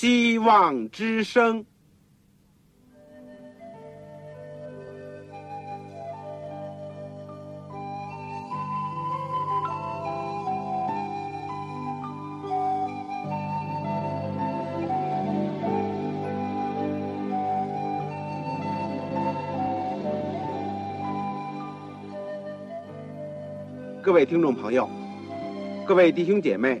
希望之声。各位听众朋友，各位弟兄姐妹，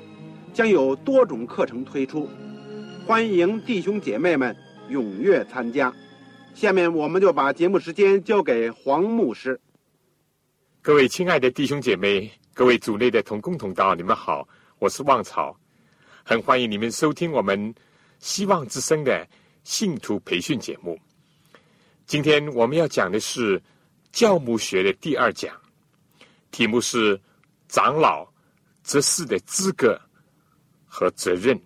将有多种课程推出，欢迎弟兄姐妹们踊跃参加。下面我们就把节目时间交给黄牧师。各位亲爱的弟兄姐妹，各位组内的同工同道，你们好，我是旺草，很欢迎你们收听我们希望之声的信徒培训节目。今天我们要讲的是教牧学的第二讲。题目是长老执事的资格和责任。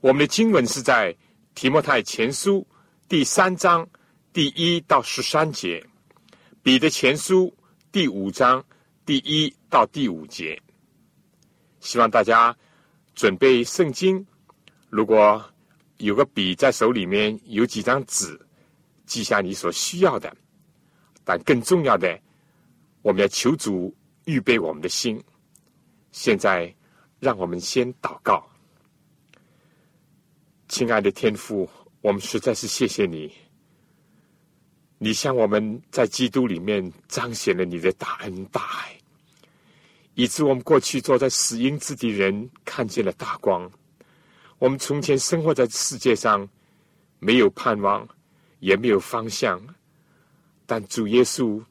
我们的经文是在提摩太前书第三章第一到十三节，彼得前书第五章第一到第五节。希望大家准备圣经，如果有个笔在手里面，有几张纸，记下你所需要的。但更重要的。我们要求主预备我们的心。现在，让我们先祷告。亲爱的天父，我们实在是谢谢你，你向我们在基督里面彰显了你的大恩大爱，以致我们过去坐在死荫之地人看见了大光。我们从前生活在世界上，没有盼望，也没有方向，但主耶稣。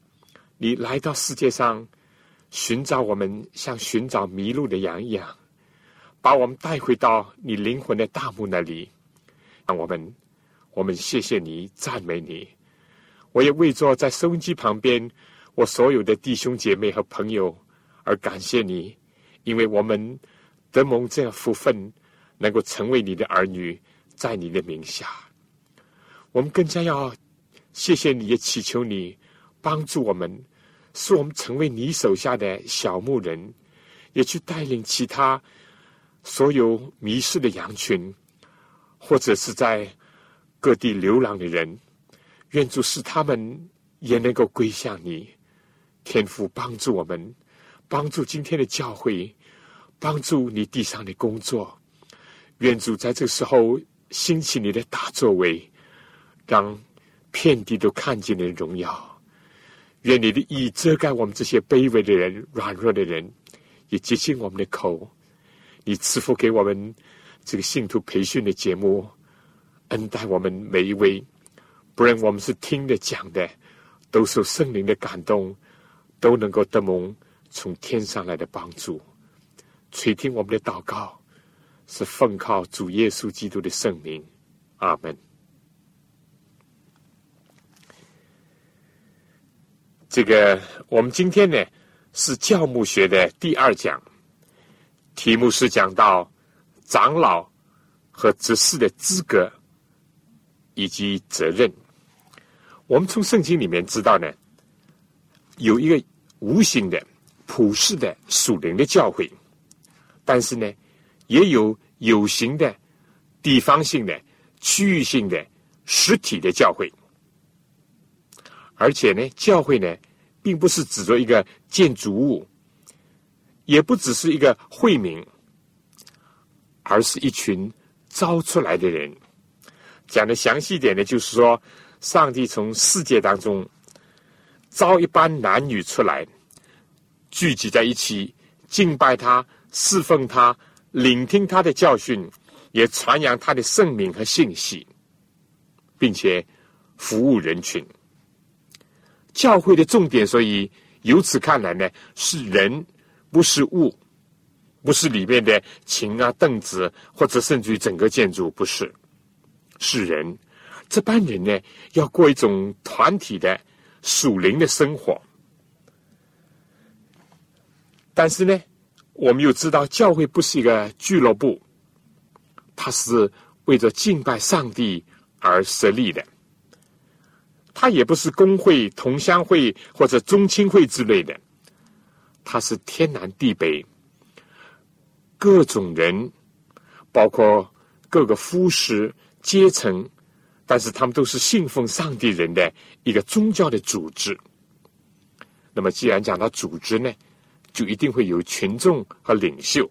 你来到世界上，寻找我们，像寻找迷路的羊一样，把我们带回到你灵魂的大墓那里。让我们，我们谢谢你，赞美你。我也为坐在收音机旁边我所有的弟兄姐妹和朋友而感谢你，因为我们得蒙这样福分，能够成为你的儿女，在你的名下。我们更加要谢谢你，也祈求你。帮助我们，使我们成为你手下的小牧人，也去带领其他所有迷失的羊群，或者是在各地流浪的人。愿主使他们也能够归向你，天父帮助我们，帮助今天的教会，帮助你地上的工作。愿主在这时候兴起你的大作为，让遍地都看见你的荣耀。愿你的意遮盖我们这些卑微的人、软弱的人，也接近我们的口。你赐福给我们这个信徒培训的节目，恩待我们每一位。不论我们是听的、讲的，都受圣灵的感动，都能够得蒙从天上来的帮助。垂听我们的祷告，是奉靠主耶稣基督的圣名。阿门。这个，我们今天呢是教牧学的第二讲，题目是讲到长老和执事的资格以及责任。我们从圣经里面知道呢，有一个无形的、普世的属灵的教会，但是呢，也有有形的、地方性的、区域性的、实体的教会。而且呢，教会呢，并不是指着一个建筑物，也不只是一个惠民，而是一群招出来的人。讲的详细一点呢，就是说，上帝从世界当中招一班男女出来，聚集在一起，敬拜他，侍奉他，聆听他的教训，也传扬他的圣名和信息，并且服务人群。教会的重点，所以由此看来呢，是人，不是物。不是里面的琴啊、凳子，或者甚至于整个建筑，不是，是人。这班人呢，要过一种团体的属灵的生活。但是呢，我们又知道，教会不是一个俱乐部，它是为着敬拜上帝而设立的。它也不是工会、同乡会或者宗亲会之类的，它是天南地北各种人，包括各个肤色、阶层，但是他们都是信奉上帝人的一个宗教的组织。那么，既然讲到组织呢，就一定会有群众和领袖，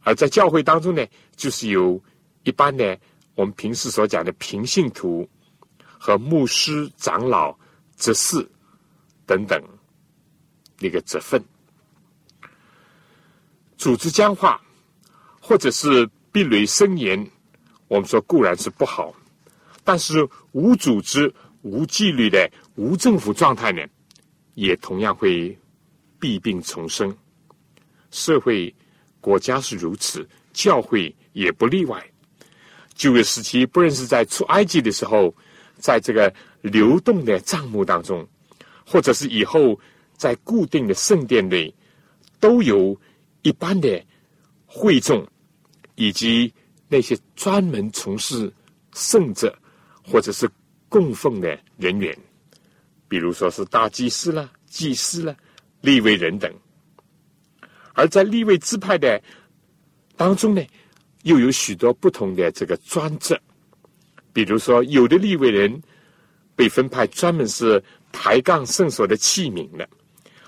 而在教会当中呢，就是有一般的我们平时所讲的平信徒。和牧师、长老、执事等等那个职分，组织僵化或者是壁垒森严，我们说固然是不好，但是无组织、无纪律的无政府状态呢，也同样会弊病丛生。社会、国家是如此，教会也不例外。旧约时期，不论是在出埃及的时候。在这个流动的账目当中，或者是以后在固定的圣殿内，都有一般的会众，以及那些专门从事圣者或者是供奉的人员，比如说是大祭司了、祭司了、立位人等。而在立位支派的当中呢，又有许多不同的这个专职。比如说，有的立位人被分派专门是抬杠圣所的器皿的，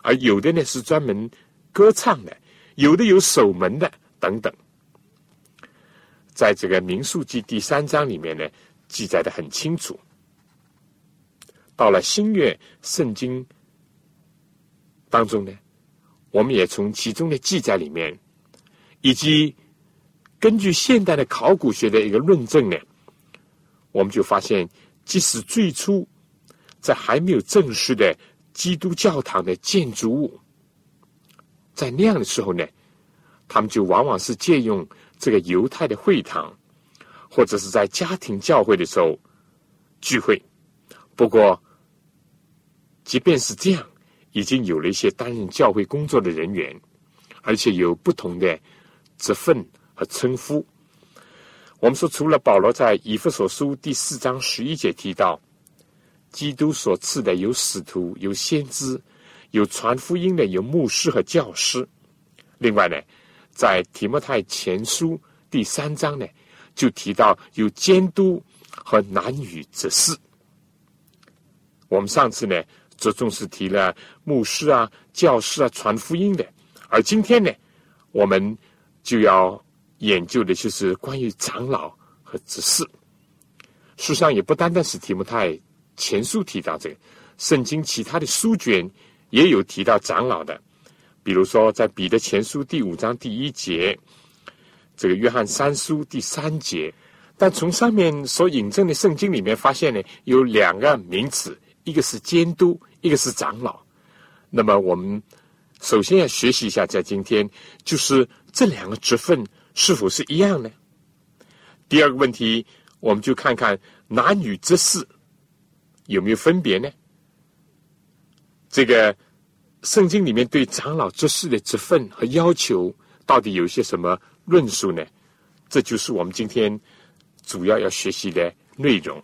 而有的呢是专门歌唱的，有的有守门的等等。在这个民数记第三章里面呢，记载的很清楚。到了新月圣经当中呢，我们也从其中的记载里面，以及根据现代的考古学的一个论证呢。我们就发现，即使最初在还没有正式的基督教堂的建筑物，在那样的时候呢，他们就往往是借用这个犹太的会堂，或者是在家庭教会的时候聚会。不过，即便是这样，已经有了一些担任教会工作的人员，而且有不同的职分和称呼。我们说，除了保罗在以弗所书第四章十一节提到，基督所赐的有使徒、有先知、有传福音的、有牧师和教师。另外呢，在提摩太前书第三章呢，就提到有监督和男女之事。我们上次呢，着重是提了牧师啊、教师啊、传福音的，而今天呢，我们就要。研究的就是关于长老和执事。书上也不单单是提摩太前书提到这个，圣经其他的书卷也有提到长老的。比如说，在彼得前书第五章第一节，这个约翰三书第三节。但从上面所引证的圣经里面发现呢，有两个名词，一个是监督，一个是长老。那么我们首先要学习一下，在今天就是这两个职分。是否是一样呢？第二个问题，我们就看看男女之事有没有分别呢？这个圣经里面对长老之事的职分和要求，到底有些什么论述呢？这就是我们今天主要要学习的内容。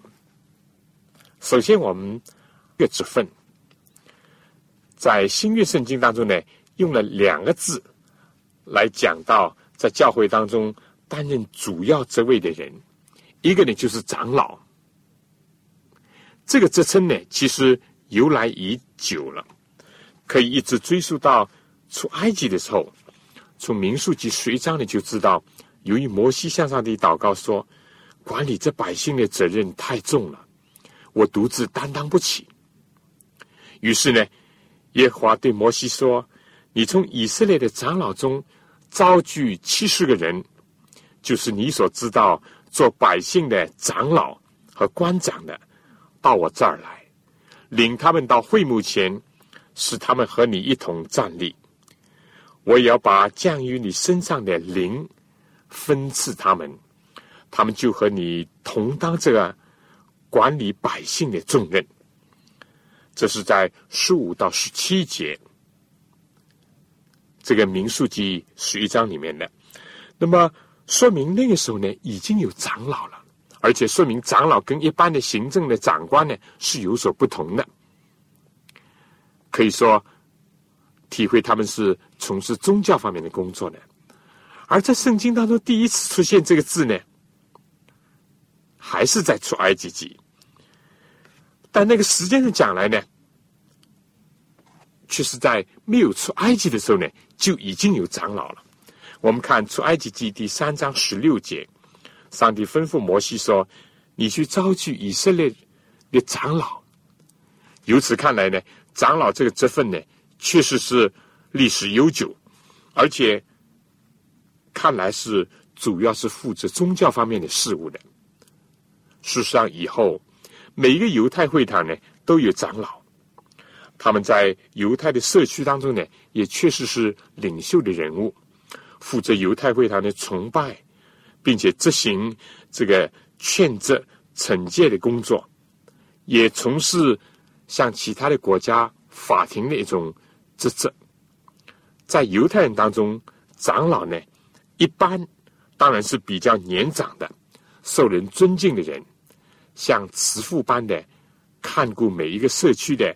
首先，我们个职分在新约圣经当中呢，用了两个字来讲到。在教会当中担任主要职位的人，一个呢就是长老。这个职称呢，其实由来已久了，可以一直追溯到出埃及的时候。从民数记随章呢就知道，由于摩西向上帝祷告说，管理这百姓的责任太重了，我独自担当不起。于是呢，耶和华对摩西说：“你从以色列的长老中。”召聚七十个人，就是你所知道做百姓的长老和官长的，到我这儿来，领他们到会幕前，使他们和你一同站立。我也要把降于你身上的灵分赐他们，他们就和你同当这个管理百姓的重任。这是在十五到十七节这个民数记十一章里面的。那么说明那个时候呢，已经有长老了，而且说明长老跟一般的行政的长官呢是有所不同的。可以说，体会他们是从事宗教方面的工作的。而在圣经当中第一次出现这个字呢，还是在出埃及记。但那个时间上讲来呢，却是在没有出埃及的时候呢，就已经有长老了。我们看出埃及记第三章十六节，上帝吩咐摩西说：“你去召集以色列的长老。”由此看来呢，长老这个职分呢，确实是历史悠久，而且看来是主要是负责宗教方面的事务的。事实上，以后。每一个犹太会堂呢，都有长老，他们在犹太的社区当中呢，也确实是领袖的人物，负责犹太会堂的崇拜，并且执行这个劝责、惩戒的工作，也从事像其他的国家法庭的一种职责。在犹太人当中，长老呢，一般当然是比较年长的，受人尊敬的人。像慈父般的看顾每一个社区的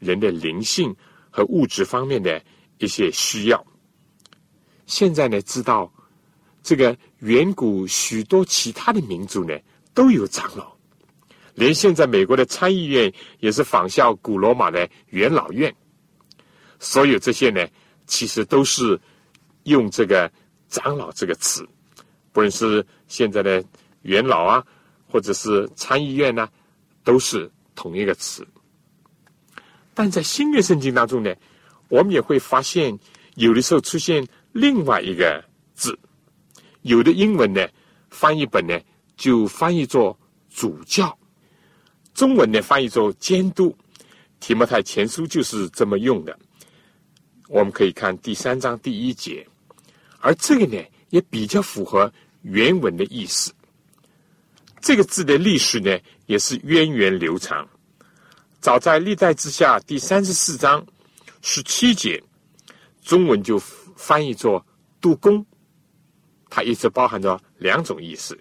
人的灵性和物质方面的一些需要。现在呢，知道这个远古许多其他的民族呢都有长老，连现在美国的参议院也是仿效古罗马的元老院。所有这些呢，其实都是用这个“长老”这个词，不论是现在的元老啊。或者是参议院呢，都是同一个词。但在新约圣经当中呢，我们也会发现，有的时候出现另外一个字，有的英文呢翻译本呢就翻译作主教，中文呢翻译作监督。提摩太前书就是这么用的。我们可以看第三章第一节，而这个呢也比较符合原文的意思。这个字的历史呢，也是源远流长。早在历代之下第三十四章十七节，中文就翻译作“督工”，它一直包含着两种意思。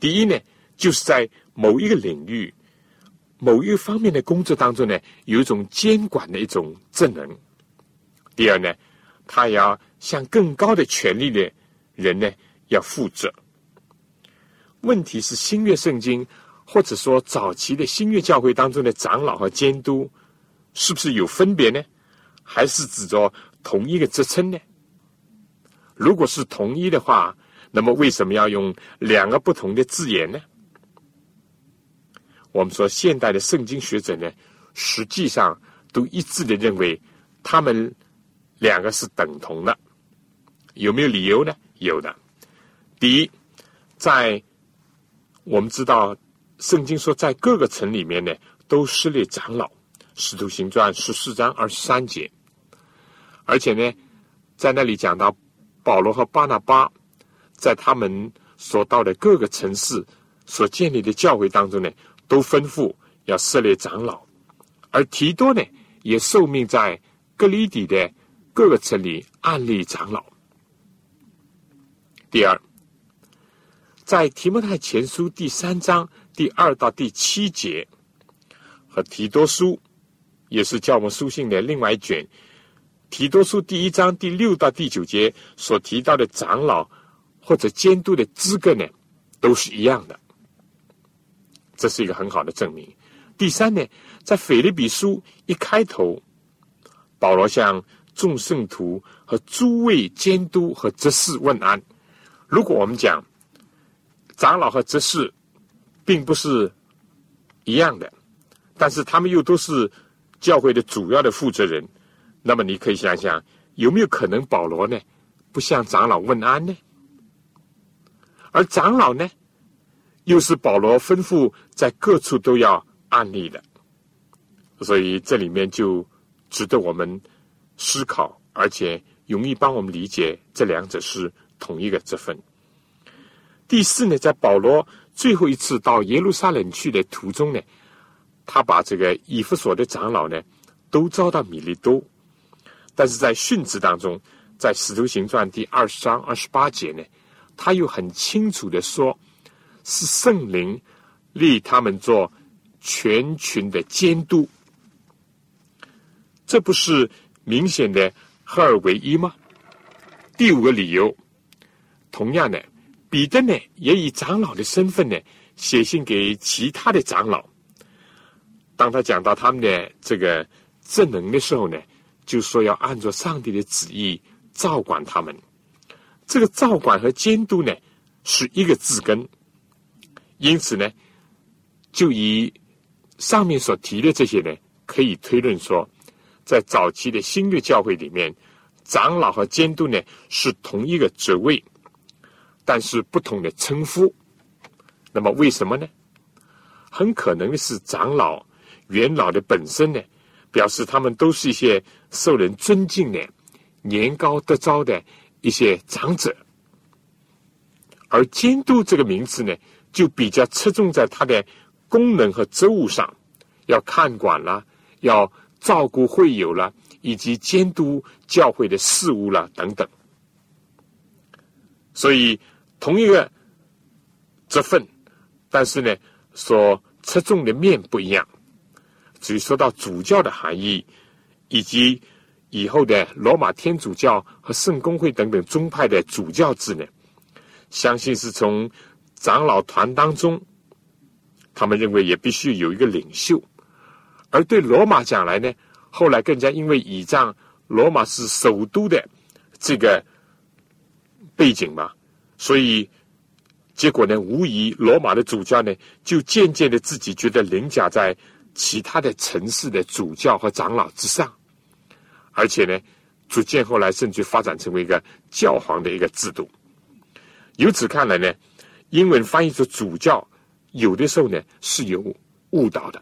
第一呢，就是在某一个领域、某一方面的工作当中呢，有一种监管的一种职能；第二呢，他要向更高的权力的人呢要负责。问题是新约圣经，或者说早期的新约教会当中的长老和监督，是不是有分别呢？还是指着同一个职称呢？如果是同一的话，那么为什么要用两个不同的字眼呢？我们说现代的圣经学者呢，实际上都一致的认为他们两个是等同的。有没有理由呢？有的。第一，在我们知道，圣经说在各个城里面呢，都设立长老，《使徒行传》十四章二十三节。而且呢，在那里讲到保罗和巴拿巴在他们所到的各个城市所建立的教会当中呢，都吩咐要设立长老，而提多呢，也受命在格里底的各个城里安立长老。第二。在提摩太前书第三章第二到第七节，和提多书也是教我们书信的另外一卷。提多书第一章第六到第九节所提到的长老或者监督的资格呢，都是一样的。这是一个很好的证明。第三呢，在腓立比书一开头，保罗向众圣徒和诸位监督和执事问安。如果我们讲。长老和执事并不是一样的，但是他们又都是教会的主要的负责人。那么你可以想想，有没有可能保罗呢不向长老问安呢？而长老呢，又是保罗吩咐在各处都要安利的。所以这里面就值得我们思考，而且容易帮我们理解这两者是同一个职分。第四呢，在保罗最后一次到耶路撒冷去的途中呢，他把这个以弗所的长老呢都招到米利都，但是在训词当中，在使徒行传第二十章二十八节呢，他又很清楚的说，是圣灵立他们做全群的监督，这不是明显的合二为一吗？第五个理由，同样的。彼得呢，也以长老的身份呢，写信给其他的长老。当他讲到他们的这个正能的时候呢，就说要按照上帝的旨意照管他们。这个照管和监督呢，是一个字根。因此呢，就以上面所提的这些呢，可以推论说，在早期的新约教会里面，长老和监督呢，是同一个职位。但是不同的称呼，那么为什么呢？很可能是长老、元老的本身呢，表示他们都是一些受人尊敬的、年高德昭的一些长者，而监督这个名词呢，就比较侧重在它的功能和职务上，要看管了，要照顾会友了，以及监督教会的事务了等等，所以。同一个职分，但是呢，所侧重的面不一样。至于说到主教的含义，以及以后的罗马天主教和圣公会等等宗派的主教制呢，相信是从长老团当中，他们认为也必须有一个领袖。而对罗马讲来呢，后来更加因为倚仗罗马是首都的这个背景嘛。所以，结果呢，无疑罗马的主教呢，就渐渐的自己觉得凌驾在其他的城市的主教和长老之上，而且呢，逐渐后来甚至发展成为一个教皇的一个制度。由此看来呢，英文翻译出主教，有的时候呢是有误导的；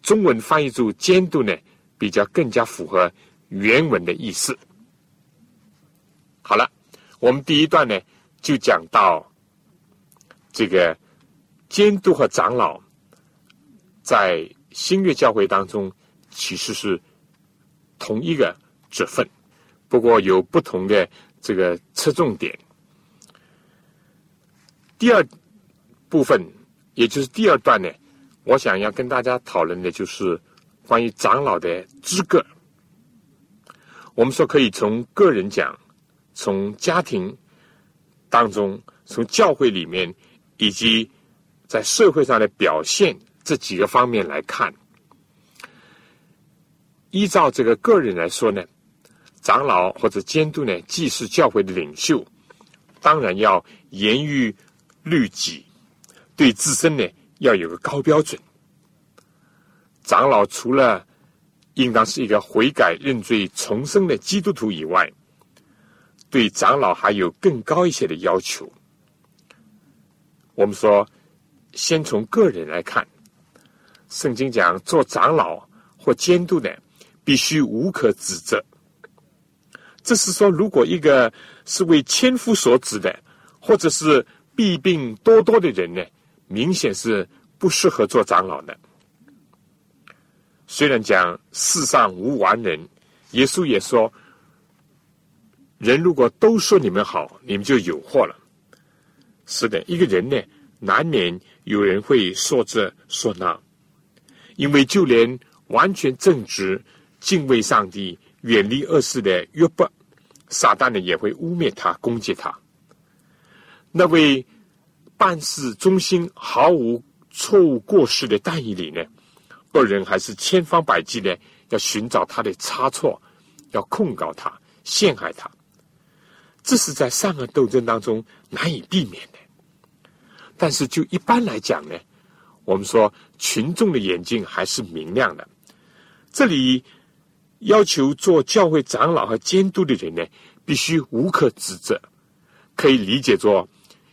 中文翻译出监督呢，比较更加符合原文的意思。好了，我们第一段呢。就讲到这个监督和长老在新月教会当中其实是同一个职分，不过有不同的这个侧重点。第二部分，也就是第二段呢，我想要跟大家讨论的就是关于长老的资格。我们说可以从个人讲，从家庭。当中，从教会里面以及在社会上的表现这几个方面来看，依照这个个人来说呢，长老或者监督呢，既是教会的领袖，当然要严于律己，对自身呢要有个高标准。长老除了应当是一个悔改认罪重生的基督徒以外，对长老还有更高一些的要求。我们说，先从个人来看，圣经讲做长老或监督的，必须无可指责。这是说，如果一个是为千夫所指的，或者是弊病多多的人呢，明显是不适合做长老的。虽然讲世上无完人，耶稣也说。人如果都说你们好，你们就有祸了。是的，一个人呢，难免有人会说这说那，因为就连完全正直、敬畏上帝、远离恶事的约伯，撒旦呢也会污蔑他、攻击他。那位办事忠心、毫无错误过失的但以理呢，恶人还是千方百计的要寻找他的差错，要控告他、陷害他。这是在善恶斗争当中难以避免的，但是就一般来讲呢，我们说群众的眼睛还是明亮的。这里要求做教会长老和监督的人呢，必须无可指责，可以理解作，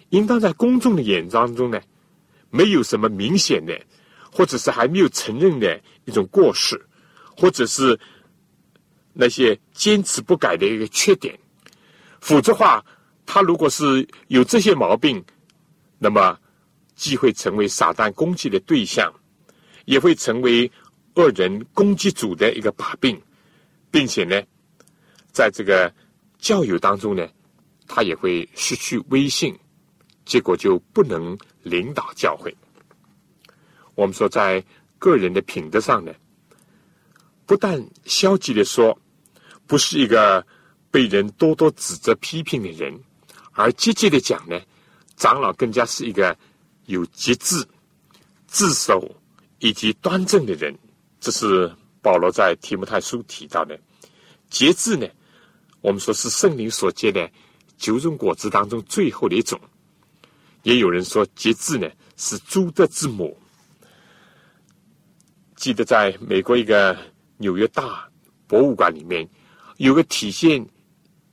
应当在公众的眼当中呢，没有什么明显的，或者是还没有承认的一种过失，或者是那些坚持不改的一个缺点。否则话，他如果是有这些毛病，那么既会成为撒旦攻击的对象，也会成为恶人攻击主的一个把柄，并且呢，在这个教友当中呢，他也会失去威信，结果就不能领导教会。我们说，在个人的品德上呢，不但消极的说，不是一个。被人多多指责批评的人，而积极的讲呢，长老更加是一个有节制、自守以及端正的人。这是保罗在提摩太书提到的节制呢。我们说是圣灵所结的九种果子当中最后的一种。也有人说节制呢是诸德之母。记得在美国一个纽约大博物馆里面有个体现。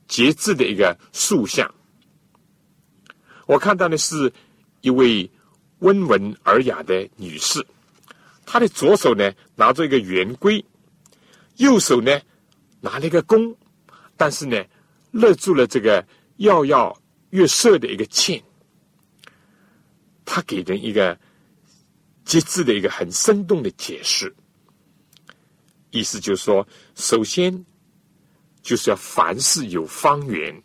节制的一个塑像，我看到的是一位温文尔雅的女士，她的左手呢拿着一个圆规，右手呢拿了一个弓，但是呢勒住了这个跃跃欲射的一个箭。她给人一个节制的一个很生动的解释，意思就是说，首先。就是要凡事有方圆，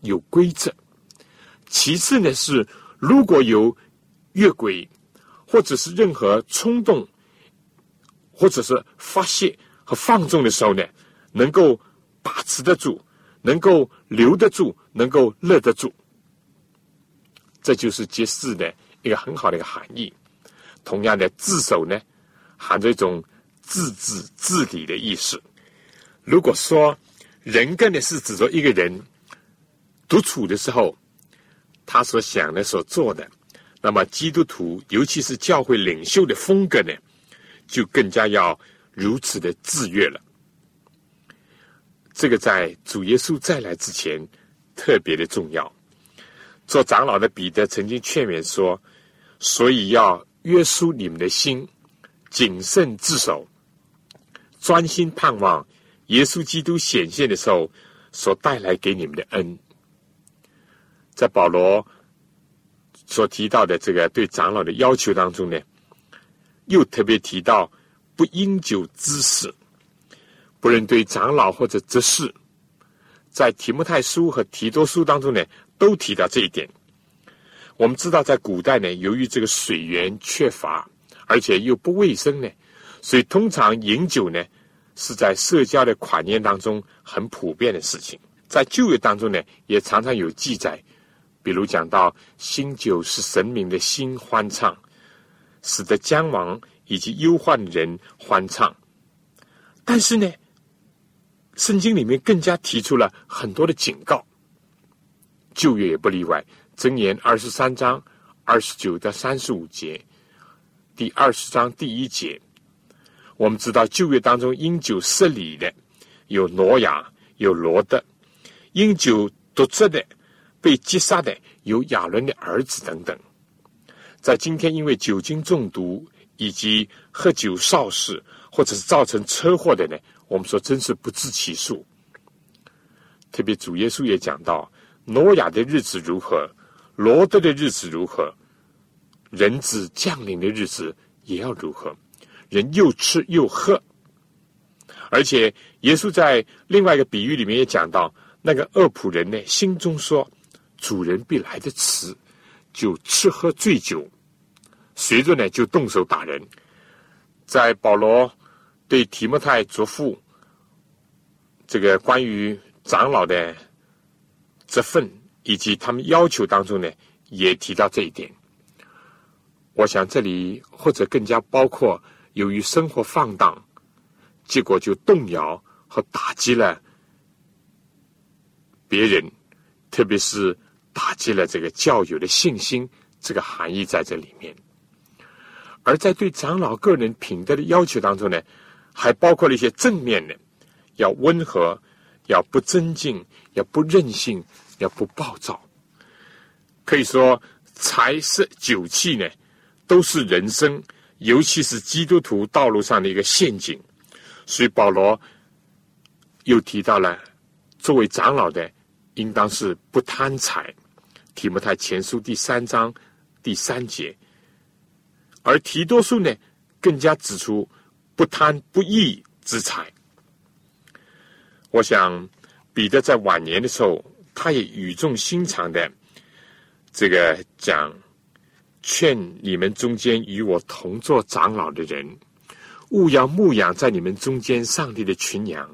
有规则。其次呢，是如果有越轨，或者是任何冲动，或者是发泄和放纵的时候呢，能够把持得住，能够留得住，能够勒得住。这就是节制的一个很好的一个含义。同样的，自守呢，含着一种自治自理的意思。如果说，人格呢，是指着一个人独处的时候，他所想的、所做的。那么，基督徒，尤其是教会领袖的风格呢，就更加要如此的自悦了。这个在主耶稣再来之前特别的重要。做长老的彼得曾经劝勉说：“所以要约束你们的心，谨慎自守，专心盼望。”耶稣基督显现的时候，所带来给你们的恩，在保罗所提到的这个对长老的要求当中呢，又特别提到不饮酒滋事，不论对长老或者执事，在提摩太书和提多书当中呢，都提到这一点。我们知道，在古代呢，由于这个水源缺乏，而且又不卫生呢，所以通常饮酒呢。是在社交的款宴当中很普遍的事情，在旧约当中呢，也常常有记载，比如讲到新酒是神明的心欢唱，使得将亡以及忧患人欢唱。但是呢，圣经里面更加提出了很多的警告，旧约也不例外。箴言二十三章二十九到三十五节，第二十章第一节。我们知道旧约当中因酒失礼的有挪亚，有罗德；因酒夺职的、被击杀的有亚伦的儿子等等。在今天，因为酒精中毒以及喝酒肇事，或者是造成车祸的呢，我们说真是不计其数。特别主耶稣也讲到，挪亚的日子如何，罗德的日子如何，人子降临的日子也要如何。人又吃又喝，而且耶稣在另外一个比喻里面也讲到，那个恶仆人呢，心中说：“主人必来的迟，就吃喝醉酒，随着呢就动手打人。”在保罗对提摩太嘱咐这个关于长老的责份以及他们要求当中呢，也提到这一点。我想这里或者更加包括。由于生活放荡，结果就动摇和打击了别人，特别是打击了这个教友的信心。这个含义在这里面。而在对长老个人品德的要求当中呢，还包括了一些正面的：要温和，要不尊敬，要不任性，要不暴躁。可以说，财色酒气呢，都是人生。尤其是基督徒道路上的一个陷阱，所以保罗又提到了作为长老的，应当是不贪财。提摩太前书第三章第三节，而提多书呢，更加指出不贪不义之财。我想彼得在晚年的时候，他也语重心长的这个讲，劝你们中间与我同做长老的人，勿要牧养在你们中间上帝的群羊，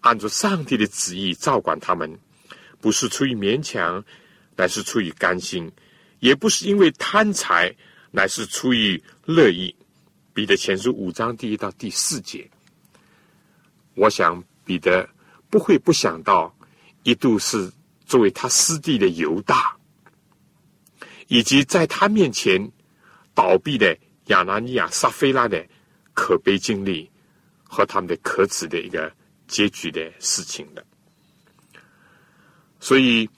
按照上帝的旨意照管他们，不是出于勉强。乃是出于甘心，也不是因为贪财，乃是出于乐意。彼得前书五章第一到第四节，我想彼得不会不想到，一度是作为他师弟的犹大，以及在他面前倒闭的亚拿尼亚、撒菲拉的可悲经历和他们的可耻的一个结局的事情的，所以。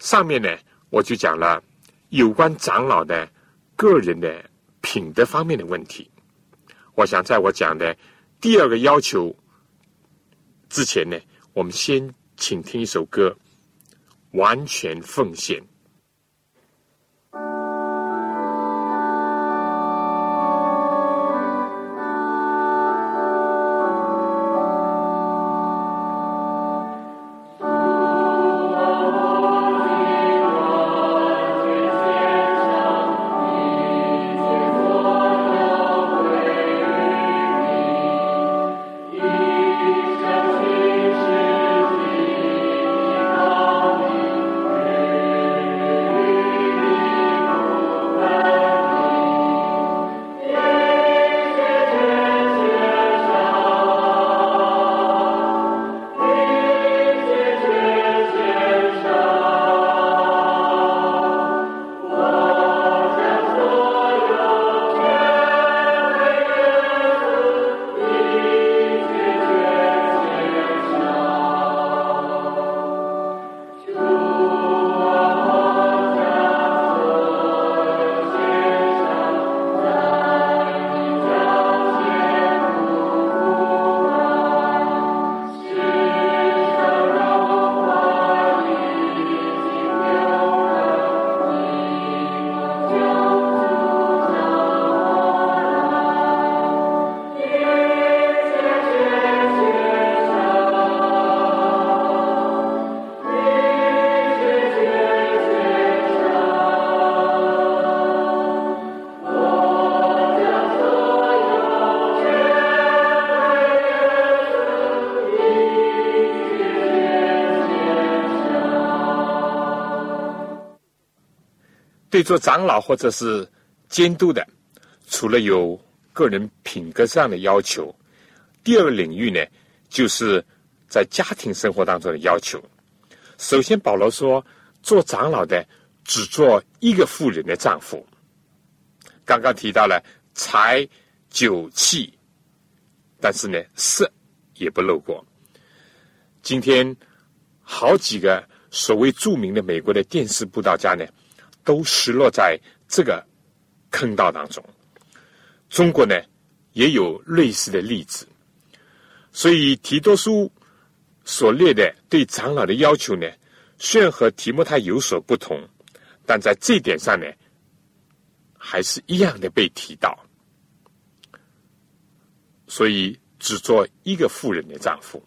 上面呢，我就讲了有关长老的个人的品德方面的问题。我想在我讲的第二个要求之前呢，我们先请听一首歌，《完全奉献》。对做长老或者是监督的，除了有个人品格上的要求，第二个领域呢，就是在家庭生活当中的要求。首先，保罗说，做长老的只做一个妇人的丈夫。刚刚提到了财酒器，但是呢，色也不漏过。今天好几个所谓著名的美国的电视布道家呢。都失落在这个坑道当中。中国呢也有类似的例子，所以提多书所列的对长老的要求呢，虽然和提摩太有所不同，但在这点上呢，还是一样的被提到。所以只做一个妇人的丈夫，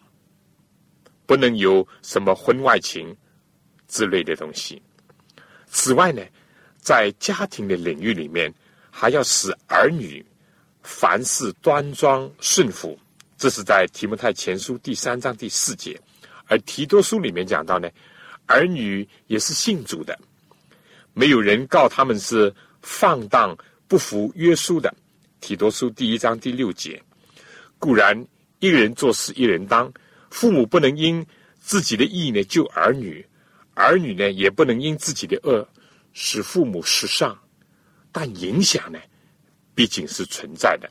不能有什么婚外情之类的东西。此外呢，在家庭的领域里面，还要使儿女凡事端庄顺服。这是在提摩太前书第三章第四节，而提多书里面讲到呢，儿女也是信主的，没有人告他们是放荡不服约束的。提多书第一章第六节，固然一人做事一人当，父母不能因自己的义呢救儿女。儿女呢，也不能因自己的恶使父母失丧，但影响呢，毕竟是存在的。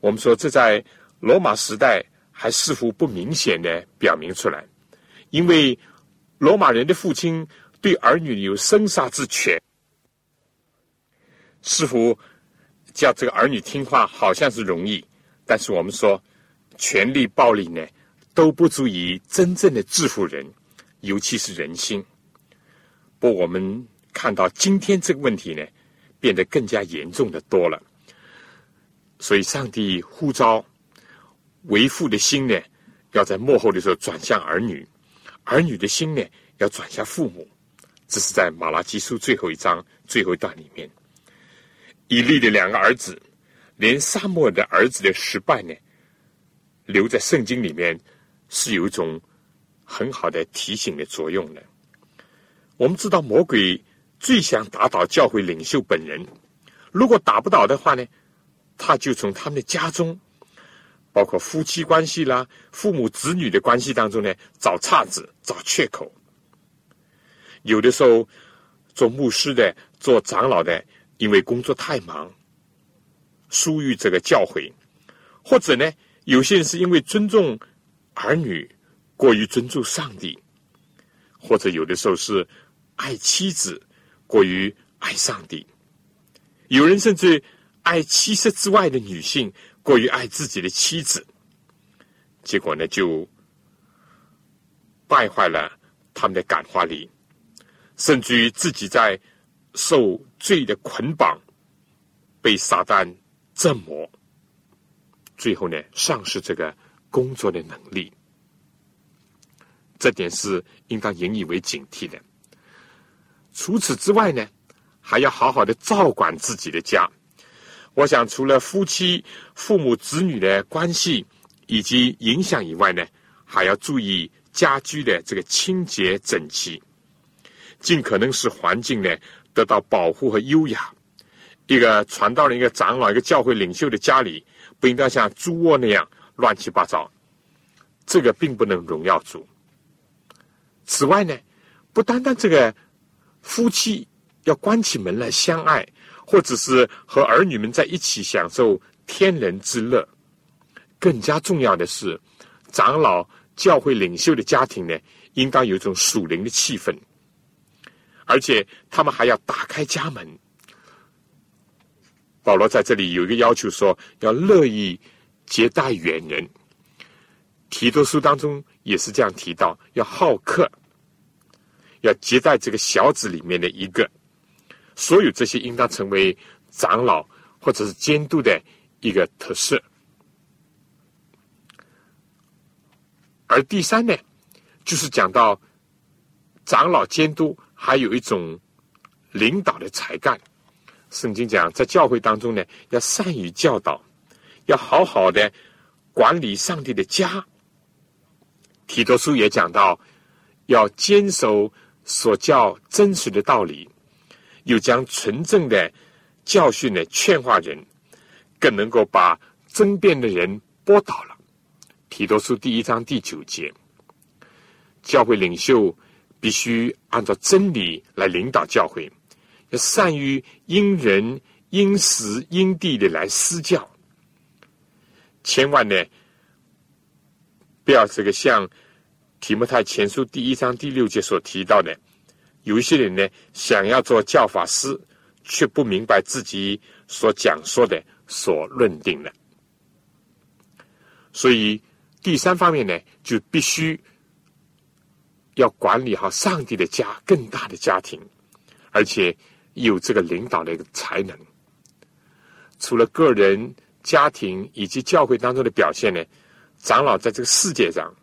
我们说，这在罗马时代还似乎不明显的表明出来，因为罗马人的父亲对儿女有生杀之权，似乎叫这个儿女听话好像是容易，但是我们说，权力暴力呢，都不足以真正的制服人，尤其是人心。不，我们看到今天这个问题呢，变得更加严重的多了。所以，上帝呼召为父的心呢，要在幕后的时候转向儿女；儿女的心呢，要转向父母。这是在马拉基书最后一章最后一段里面，以利的两个儿子，连沙漠的儿子的失败呢，留在圣经里面，是有一种很好的提醒的作用呢。我们知道，魔鬼最想打倒教会领袖本人，如果打不倒的话呢，他就从他们的家中，包括夫妻关系啦、父母子女的关系当中呢，找岔子、找缺口。有的时候，做牧师的、做长老的，因为工作太忙，疏于这个教诲；或者呢，有些人是因为尊重儿女，过于尊重上帝；或者有的时候是爱妻子，过于爱上帝；有人甚至爱妻室之外的女性，过于爱自己的妻子，结果呢，就败坏了他们的感化力。甚至于自己在受罪的捆绑，被撒旦折磨，最后呢，丧失这个工作的能力。这点是应当引以为警惕的。除此之外呢，还要好好的照管自己的家。我想，除了夫妻、父母、子女的关系以及影响以外呢，还要注意家居的这个清洁整齐。尽可能使环境呢得到保护和优雅。一个传道人、一个长老、一个教会领袖的家里，不应该像猪窝那样乱七八糟。这个并不能荣耀主。此外呢，不单单这个夫妻要关起门来相爱，或者是和儿女们在一起享受天伦之乐，更加重要的是，长老、教会领袖的家庭呢，应当有一种属灵的气氛。而且他们还要打开家门。保罗在这里有一个要求，说要乐意接待远人。提多书当中也是这样提到，要好客，要接待这个小子里面的一个。所有这些应当成为长老或者是监督的一个特色。而第三呢，就是讲到长老监督。还有一种领导的才干，圣经讲，在教会当中呢，要善于教导，要好好的管理上帝的家。提多书也讲到，要坚守所教真实的道理，又将纯正的教训呢劝化人，更能够把争辩的人拨倒了。提多书第一章第九节，教会领袖。必须按照真理来领导教会，要善于因人因时因地的来施教。千万呢，不要这个像提摩太前书第一章第六节所提到的，有一些人呢想要做教法师，却不明白自己所讲说的、所论定的。所以第三方面呢，就必须。要管理好上帝的家，更大的家庭，而且有这个领导的一个才能。除了个人、家庭以及教会当中的表现呢，长老在这个世界上，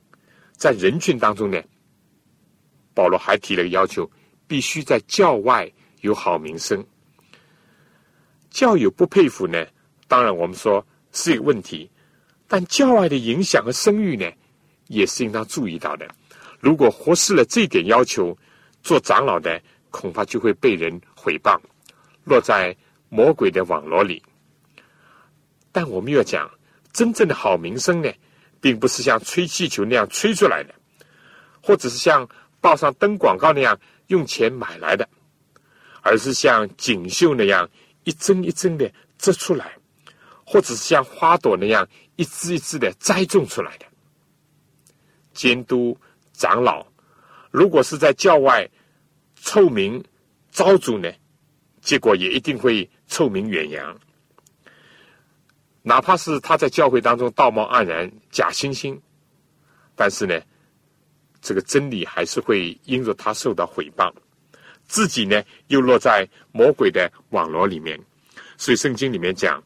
在人群当中呢，保罗还提了个要求：必须在教外有好名声。教友不佩服呢，当然我们说是一个问题，但教外的影响和声誉呢，也是应当注意到的。如果忽视了这点要求，做长老的恐怕就会被人毁谤，落在魔鬼的网络里。但我们要讲，真正的好名声呢，并不是像吹气球那样吹出来的，或者是像报上登广告那样用钱买来的，而是像锦绣那样一针一针的织出来，或者是像花朵那样一枝一枝的栽种出来的。监督。长老，如果是在教外臭名昭著呢，结果也一定会臭名远扬。哪怕是他在教会当中道貌岸然、假惺惺，但是呢，这个真理还是会因着他受到毁谤，自己呢又落在魔鬼的网络里面。所以圣经里面讲，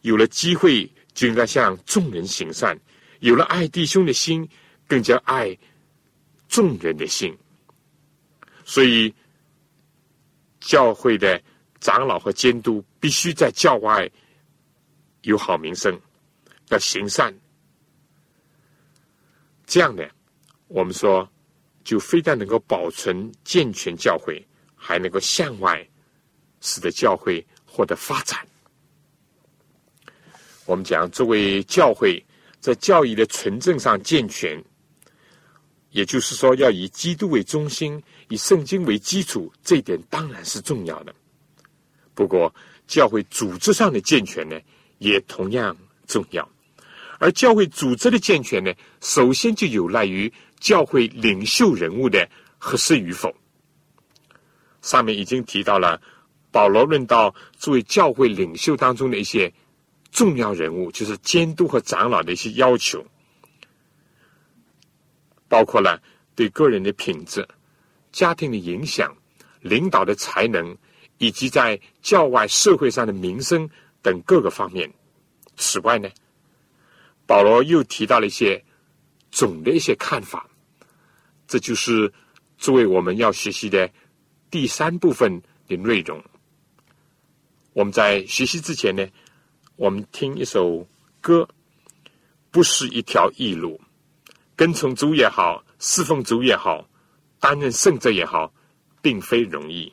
有了机会就应该向众人行善，有了爱弟兄的心，更加爱众人的心。所以教会的长老和监督必须在教外有好名声，要行善。这样呢，我们说，就非但能够保存健全教会，还能够向外使得教会获得发展。我们讲，作为教会在教义的纯正上健全，也就是说，要以基督为中心，以圣经为基础，这一点当然是重要的。不过，教会组织上的健全呢，也同样重要。而教会组织的健全呢，首先就有赖于教会领袖人物的合适与否。上面已经提到了保罗论到作为教会领袖当中的一些重要人物，就是监督和长老的一些要求，包括了对个人的品质、家庭的影响、领导的才能，以及在教外社会上的名声等各个方面。此外呢？保罗又提到了一些总的一些看法，这就是作为我们要学习的第三部分的内容。我们在学习之前呢，我们听一首歌，不是一条易路，跟从主也好，侍奉主也好，担任圣者也好，并非容易。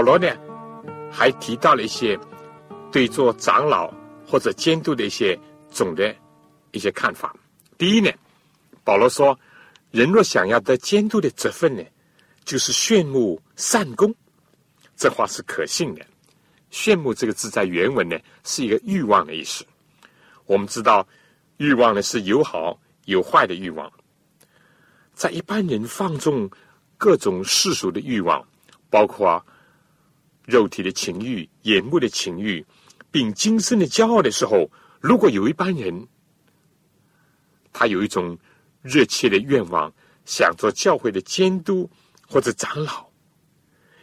保罗呢，还提到了一些对做长老或者监督的一些总的一些看法。第一呢，保罗说，人若想要得监督的责分呢，就是炫目善功。这话是可信的。炫目这个字在原文呢，是一个欲望的意思。我们知道，欲望呢是有好有坏的欲望。在一般人放纵各种世俗的欲望，包括。肉体的情欲、眼目的情欲，并今生的骄傲的时候，如果有一班人，他有一种热切的愿望，想做教会的监督或者长老，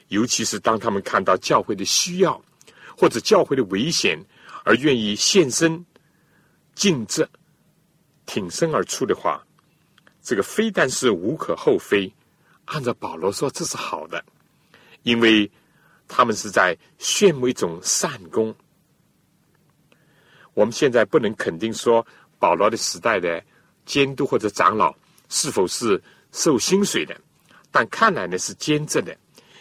尤其是当他们看到教会的需要或者教会的危险，而愿意献身、尽责、挺身而出的话，这个非但是无可厚非，按照保罗说，这是好的，因为。他们是在炫目一种善功。我们现在不能肯定说保罗的时代的监督或者长老是否是受薪水的，但看来呢是兼职的，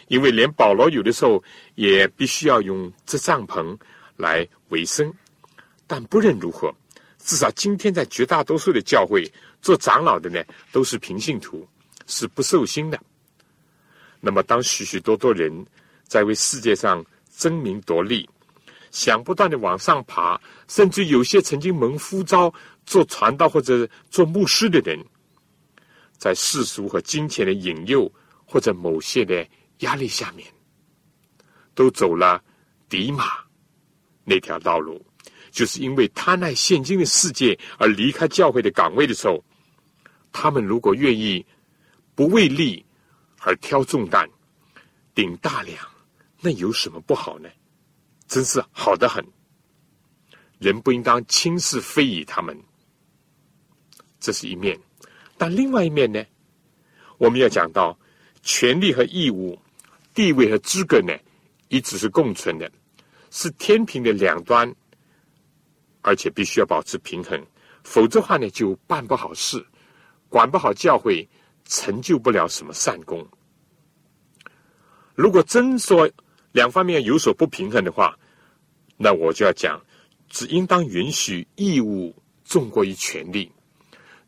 因为连保罗有的时候也必须要用这帐篷来维生。但不论如何，至少今天在绝大多数的教会做长老的呢都是平信徒，是不受薪的。那么，当许许多多人在为世界上争名夺利，想不断的往上爬，甚至有些曾经蒙呼召做传道或者做牧师的人，在世俗和金钱的引诱或者某些的压力下面，都走了迪马那条道路，就是因为贪爱现今的世界而离开教会的岗位的时候，他们如果愿意不为利。而挑重担、顶大梁，那有什么不好呢？真是好的很。人不应当轻视非议他们，这是一面。但另外一面呢，我们要讲到权利和义务、地位和资格呢，一直是共存的，是天平的两端，而且必须要保持平衡，否则的话呢，就办不好事，管不好教会，成就不了什么善功。如果真说两方面有所不平衡的话，那我就要讲，只应当允许义务重过于权利，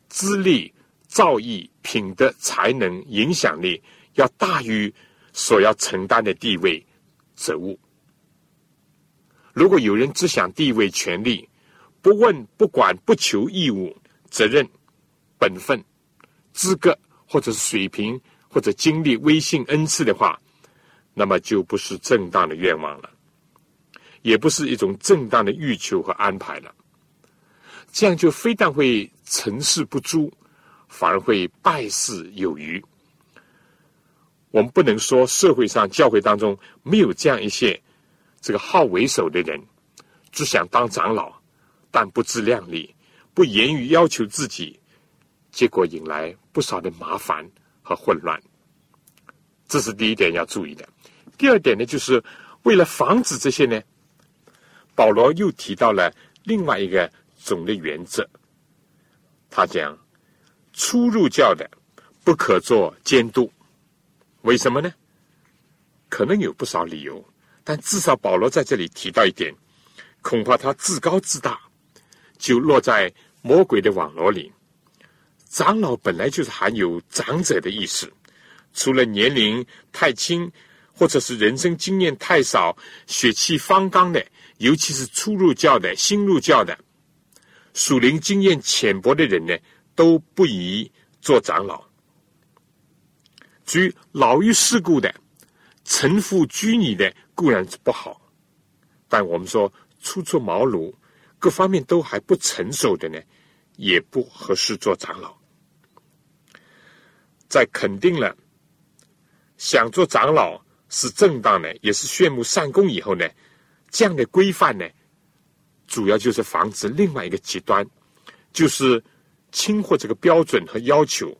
资历、造诣、品德、才能、影响力要大于所要承担的地位、责务。如果有人只想地位、权利，不问、不管、不求义务、责任、本分、资格，或者是水平，或者经历、威信、恩赐的话，那么就不是正当的愿望了，也不是一种正当的欲求和安排了。这样就非但会成事不足，反而会败事有余。我们不能说社会上、教会当中没有这样一些这个好为首的人，只想当长老，但不自量力，不言语要求自己，结果引来不少的麻烦和混乱。这是第一点要注意的。第二点呢，就是为了防止这些呢，保罗又提到了另外一个总的原则。他讲，初入教的不可做监督。为什么呢？可能有不少理由，但至少保罗在这里提到一点，恐怕他自高自大，就落在魔鬼的网络里。长老本来就是含有长者的意思，除了年龄太轻。或者是人生经验太少、血气方刚的，尤其是初入教的、新入教的、属灵经验浅薄的人呢，都不宜做长老。至于老于世故的、臣服拘泥的，固然是不好，但我们说初出茅庐、各方面都还不成熟的呢，也不合适做长老。在肯定了想做长老。是正当的，也是炫目善功以后呢，这样的规范呢，主要就是防止另外一个极端，就是轻忽这个标准和要求，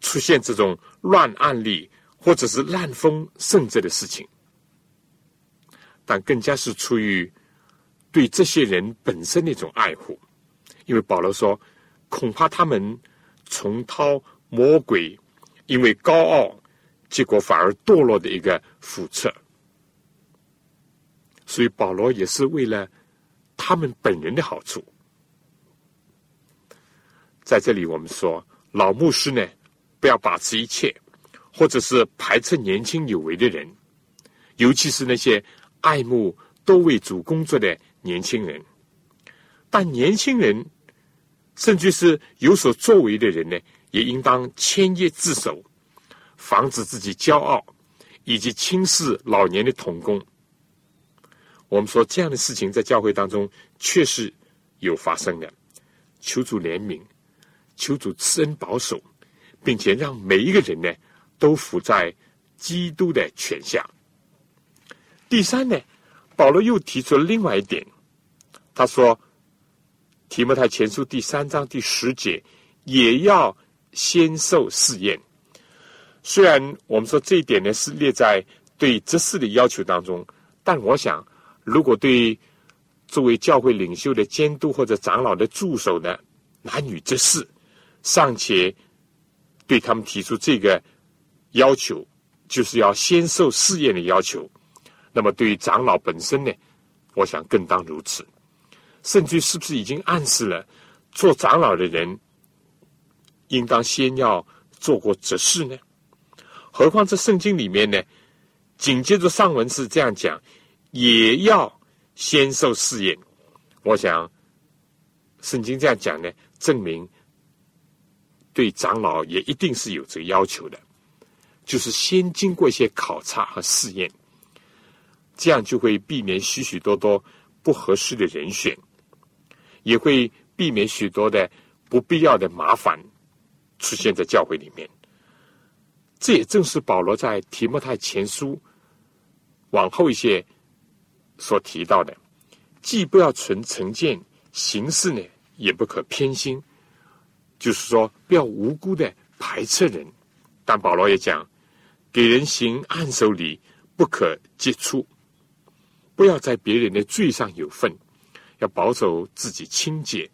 出现这种乱案例或者是滥风甚至的事情。但更加是出于对这些人本身的一种爱护，因为保罗说，恐怕他们重蹈魔鬼因为高傲。结果反而堕落的一个覆辙，所以保罗也是为了他们本人的好处，在这里我们说老牧师呢，不要把持一切，或者是排斥年轻有为的人，尤其是那些爱慕多为主工作的年轻人。但年轻人，甚至是有所作为的人呢，也应当谦业自守。防止自己骄傲，以及轻视老年的童工。我们说这样的事情在教会当中确实有发生的。求主怜悯，求主赐恩保守，并且让每一个人呢都服在基督的权下。第三呢，保罗又提出了另外一点，他说：“提摩太前书第三章第十节也要先受试验。”虽然我们说这一点呢是列在对执事的要求当中，但我想，如果对作为教会领袖的监督或者长老的助手的男女执事，尚且对他们提出这个要求，就是要先受试验的要求，那么对于长老本身呢，我想更当如此。甚至是不是已经暗示了，做长老的人应当先要做过执事呢？何况这圣经里面呢，紧接着上文是这样讲，也要先受试验。我想，圣经这样讲呢，证明对长老也一定是有这个要求的，就是先经过一些考察和试验，这样就会避免许许多多不合适的人选，也会避免许多的不必要的麻烦出现在教会里面。这也正是保罗在提摩太前书往后一些所提到的。既不要存成见，行事呢也不可偏心，就是说不要无辜的排斥人。但保罗也讲，给人行暗手礼不可接触，不要在别人的罪上有份，要保守自己清洁。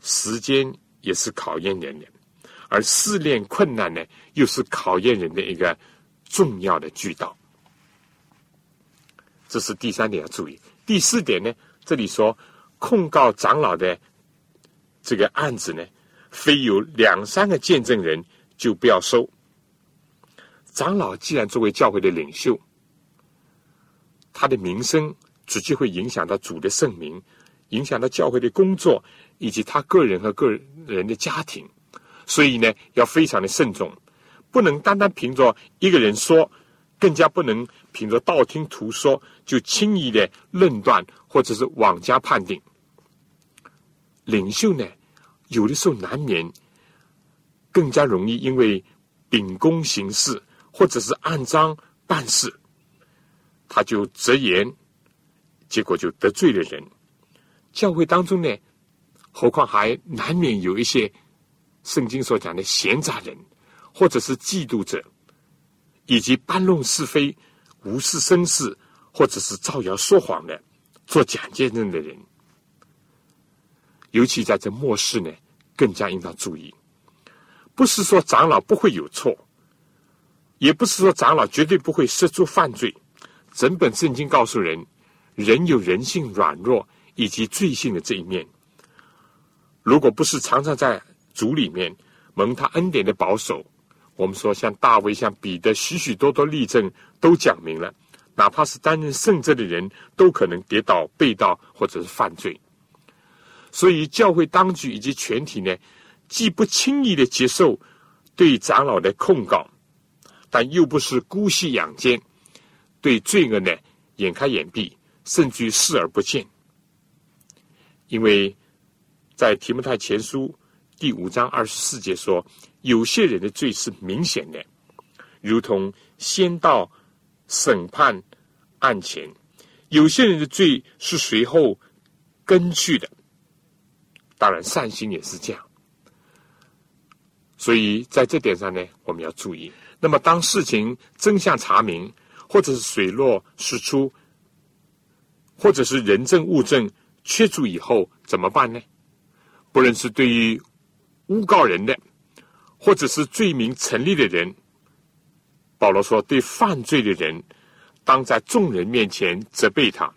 时间也是考验人的，而试炼困难呢，又是考验人的一个重要的渠道。这是第三点要注意。第四点呢，这里说控告长老的这个案子呢，非有两三个见证人就不要收。长老既然作为教会的领袖，他的名声直接会影响到主的圣名，影响到教会的工作，以及他个人和个人的家庭，所以呢，要非常的慎重，不能单单凭着一个人说。更加不能凭着道听途说就轻易的论断或者是妄加判定。领袖呢，有的时候难免更加容易因为秉公行事或者是按章办事，他就直言，结果就得罪了人。教会当中呢，何况还难免有一些圣经所讲的闲杂人，或者是嫉妒者。以及搬弄是非、无事生事，或者是造谣说谎的、做假见证的人，尤其在这末世呢，更加应当注意。不是说长老不会有错，也不是说长老绝对不会涉足犯罪。整本圣经告诉人，人有人性软弱以及罪性的这一面。如果不是常常在主里面蒙他恩典的保守。我们说，像大卫、像彼得，许许多多例证都讲明了，哪怕是担任圣职的人，都可能跌倒、被盗或者是犯罪。所以，教会当局以及全体呢，既不轻易的接受对长老的控告，但又不是姑息养奸，对罪恶呢眼开眼闭，甚至于视而不见。因为在提摩太前书第五章二十四节说。有些人的罪是明显的，如同先到审判案前；有些人的罪是随后跟去的。当然，善心也是这样。所以在这点上呢，我们要注意。那么，当事情真相查明，或者是水落石出，或者是人证物证确凿以后，怎么办呢？不论是对于诬告人的。或者是罪名成立的人，保罗说：“对犯罪的人，当在众人面前责备他，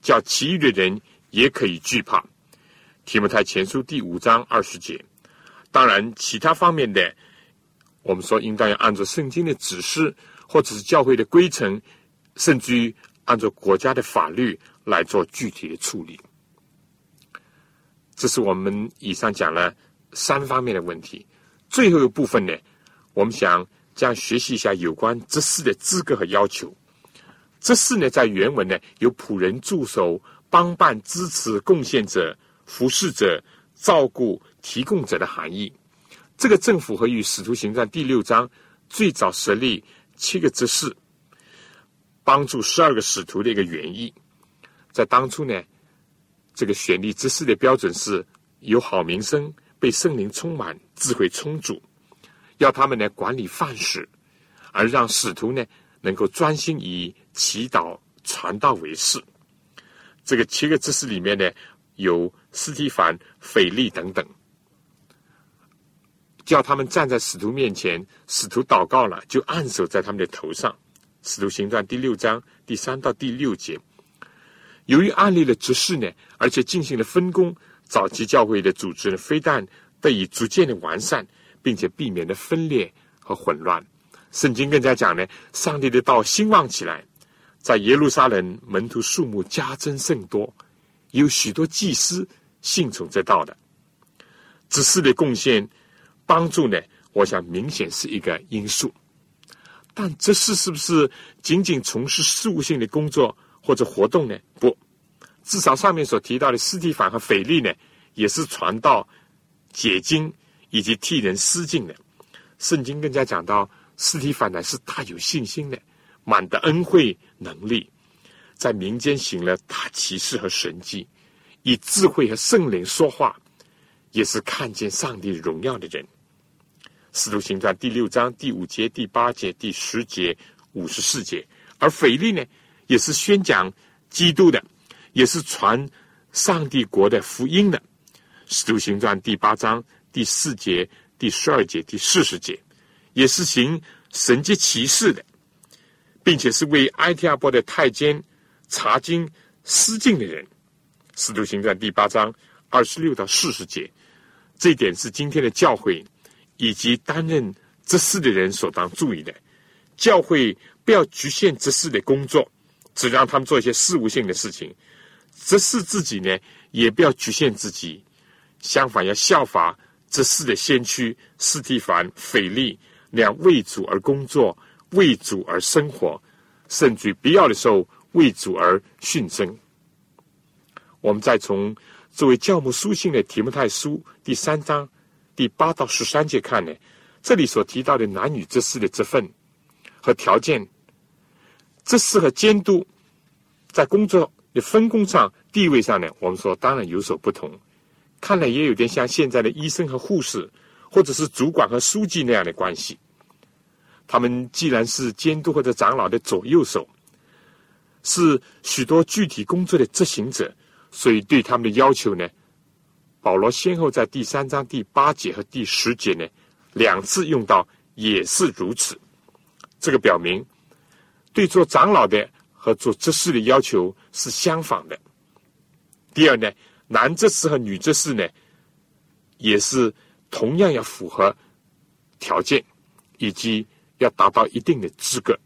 叫其余的人也可以惧怕。”提摩太前书第五章二十节。当然，其他方面的，我们说应当要按照圣经的指示，或者是教会的规程，甚至于按照国家的法律来做具体的处理。这是我们以上讲了三方面的问题。最后一个部分呢，我们想将学习一下有关执事的资格和要求。执事呢，在原文呢有仆人、助手、帮办、支持、贡献者、服侍者、照顾、提供者的含义。这个正符合与《使徒行传》第六章最早设立七个执事，帮助十二个使徒的一个原意。在当初呢，这个选立执事的标准是有好名声。被圣灵充满，智慧充足，要他们来管理范式，而让使徒呢能够专心以祈祷、传道为事。这个七个知识里面呢，有斯提凡、腓力等等，叫他们站在使徒面前，使徒祷告了，就按手在他们的头上。使徒行传第六章第三到第六节，由于案例的执事呢，而且进行了分工。早期教会的组织呢，非但得以逐渐的完善，并且避免了分裂和混乱，圣经更加讲呢，上帝的道兴旺起来，在耶路撒冷门徒数目加增甚多，有许多祭司信从这道的。执事的贡献帮助呢，我想明显是一个因素。但这事是不是仅仅从事事务性的工作或者活动呢？不，至少上面所提到的斯蒂凡和腓力呢，也是传道、解经以及替人施敬的。圣经更加讲到。斯提凡乃是大有信心的，满的恩惠能力，在民间行了大奇事和神迹，以智慧和圣灵说话，也是看见上帝荣耀的人。使徒行传第六章第五节、第八节、第十节、五十四节，而腓力呢，也是宣讲基督的，也是传上帝国的福音的。使徒行传第八章第四节、第十二节、第四十节。也是行神迹奇事的，并且是为埃提阿波的太监查经施禁的人，《使徒行传》第八章二十六到四十节，这一点是今天的教会以及担任执事的人所当注意的。教会不要局限执事的工作，只让他们做一些事务性的事情；执事自己呢，也不要局限自己，相反要效法执事的先驱斯蒂凡、腓力。两为主而工作，为主而生活，甚至必要的时候为主而殉身。我们再从作为教母书信的提摩太书第三章第八到十三节看呢，这里所提到的男女之事的职分和条件，这事和监督在工作的分工上、地位上呢，我们说当然有所不同。看来也有点像现在的医生和护士，或者是主管和书记那样的关系。他们既然是监督或者长老的左右手，是许多具体工作的执行者，所以对他们的要求呢，保罗先后在第三章第八节和第十节呢两次用到也是如此。这个表明对做长老的和做执事的要求是相仿的。第二呢，男执事和女执事呢，也是同样要符合条件以及。要达到一定的资格。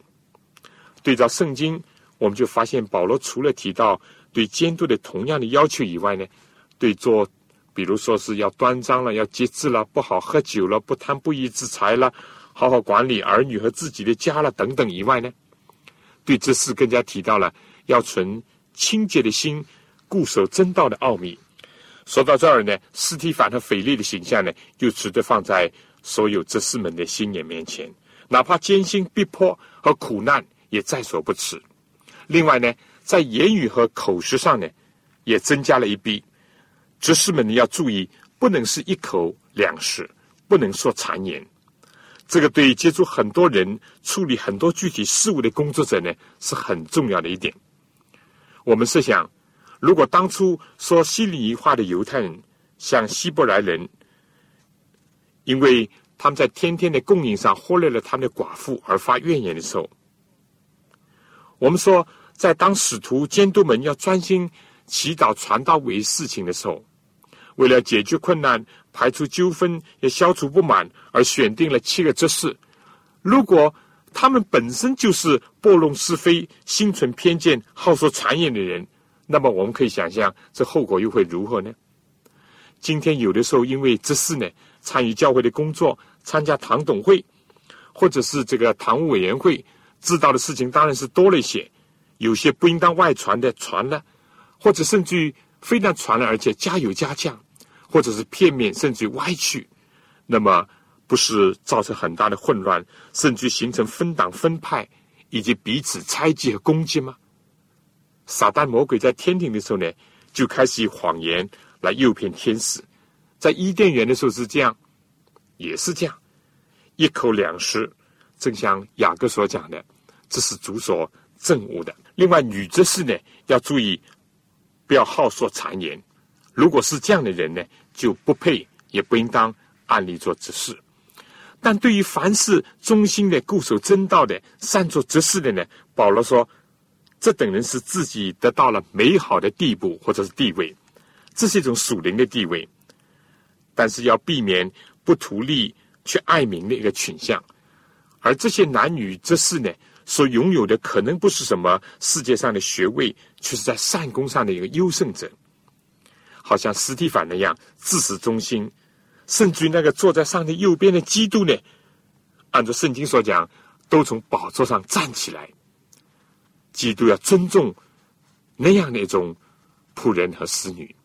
对照圣经，我们就发现保罗除了提到对监督的同样的要求以外呢，对做，比如说是要端庄了、要节制了、不好喝酒了、不贪不义之财了、好好管理儿女和自己的家了等等以外呢，对这事更加提到了要存清洁的心，固守真道的奥秘。说到这儿呢，斯提凡和腓力的形象呢，就值得放在所有执事们的心眼面前。哪怕艰辛逼迫和苦难也在所不辞。另外呢，在言语和口实上呢，也增加了一笔。执事们要注意，不能是一口两食，不能说谗言。这个对接触很多人、处理很多具体事务的工作者呢，是很重要的一点。我们设想，如果当初说希利尼话的犹太人像希伯来人，因为。他们在天天的供应上忽略了他们的寡妇而发怨言的时候，我们说，在当使徒监督们要专心祈祷传道为事情的时候，为了解决困难、排除纠纷、也消除不满，而选定了七个执事。如果他们本身就是拨弄是非、心存偏见、好说谗言的人，那么我们可以想象，这后果又会如何呢？今天有的时候，因为执事呢。参与教会的工作，参加堂董会，或者是这个堂务委员会，知道的事情当然是多了一些。有些不应当外传的传了，或者甚至于非但传了，而且加有加酱，或者是片面甚至于歪曲，那么不是造成很大的混乱，甚至形成分党分派以及彼此猜忌和攻击吗？撒旦魔鬼在天庭的时候呢，就开始以谎言来诱骗天使。在伊甸园的时候是这样，也是这样，一口两食，正像雅各所讲的，这是主所憎恶的。另外，女执事呢要注意，不要好说谗言。如果是这样的人呢，就不配，也不应当按例做执事。但对于凡是忠心的、固守真道的、善做执事的呢，保罗说，这等人是自己得到了美好的地步或者是地位，这是一种属灵的地位。但是要避免不图利去爱民的一个倾向，而这些男女之事呢，所拥有的可能不是什么世界上的学位，却是在善功上的一个优胜者。好像斯蒂凡那样自始忠心，甚至于那个坐在上帝右边的基督呢，按照圣经所讲，都从宝座上站起来。基督要尊重那样的一种仆人和侍女。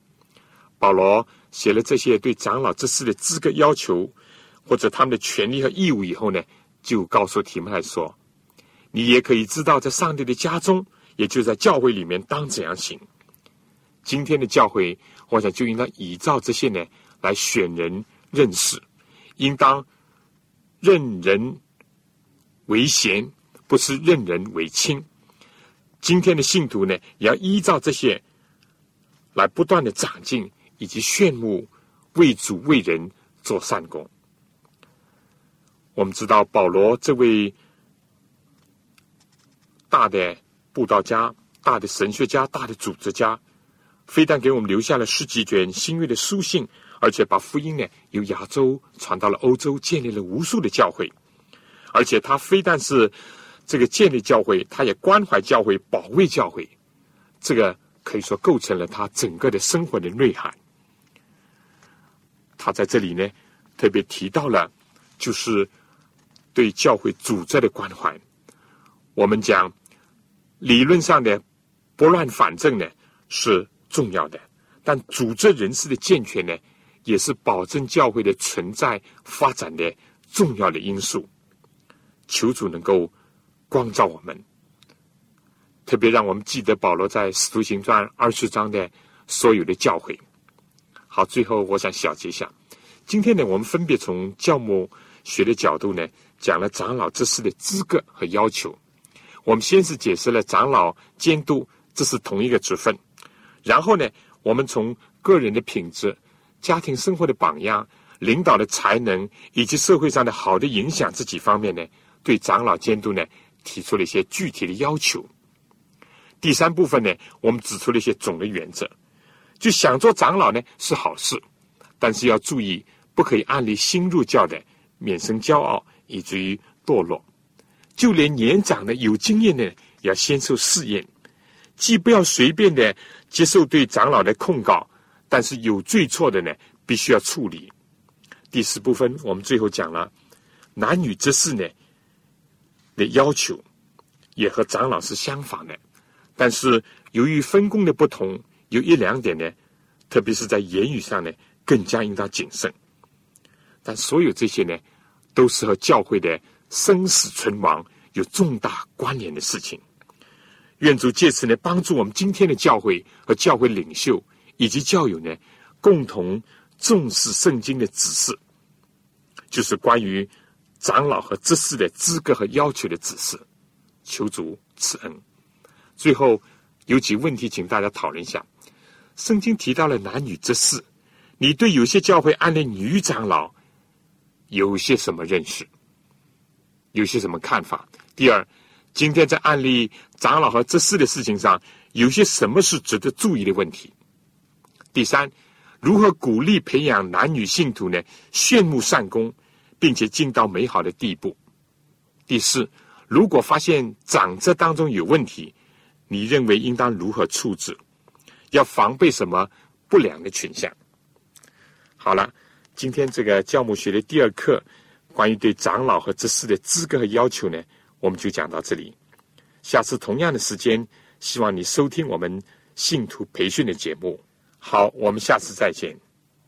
保罗写了这些对长老之事的资格要求，或者他们的权利和义务以后呢，就告诉提摩太说：“你也可以知道，在上帝的家中，也就在教会里面，当怎样行。今天的教会，我想就应当依照这些呢来选人认识，应当任人为贤，不是任人为亲。今天的信徒呢，也要依照这些来不断的长进。”以及炫目为主为人做善功。我们知道保罗这位大的布道家、大的神学家、大的组织家，非但给我们留下了十几卷新约的书信，而且把福音呢由亚洲传到了欧洲，建立了无数的教会。而且他非但是这个建立教会，他也关怀教会、保卫教会。这个可以说构成了他整个的生活的内涵。他在这里呢，特别提到了，就是对教会组织的关怀。我们讲理论上的拨乱反正呢是重要的，但组织人事的健全呢，也是保证教会的存在发展的重要的因素。求主能够光照我们，特别让我们记得保罗在使徒行传二十章的所有的教诲。好，最后我想小结一下。今天呢，我们分别从教牧学的角度呢，讲了长老之事的资格和要求。我们先是解释了长老监督这是同一个职分，然后呢，我们从个人的品质、家庭生活的榜样、领导的才能以及社会上的好的影响这几方面呢，对长老监督呢提出了一些具体的要求。第三部分呢，我们指出了一些总的原则。就想做长老呢是好事，但是要注意，不可以按例新入教的，免生骄傲以至于堕落。就连年长的有经验的，要先受试验，既不要随便的接受对长老的控告，但是有罪错的呢，必须要处理。第四部分我们最后讲了男女之事呢的要求，也和长老是相仿的，但是由于分工的不同。有一两点呢，特别是在言语上呢，更加应当谨慎。但所有这些呢，都是和教会的生死存亡有重大关联的事情。愿主借此呢，帮助我们今天的教会和教会领袖以及教友呢，共同重视圣经的指示，就是关于长老和执事的资格和要求的指示。求主赐恩。最后有几问题，请大家讨论一下。圣经提到了男女之事，你对有些教会安的女长老有些什么认识？有些什么看法？第二，今天在案例长老和执事的事情上，有些什么是值得注意的问题？第三，如何鼓励培养男女信徒呢？炫目善功，并且进到美好的地步？第四，如果发现长者当中有问题，你认为应当如何处置？要防备什么不良的倾向？好了，今天这个教牧学的第二课，关于对长老和执事的资格和要求呢，我们就讲到这里。下次同样的时间，希望你收听我们信徒培训的节目。好，我们下次再见。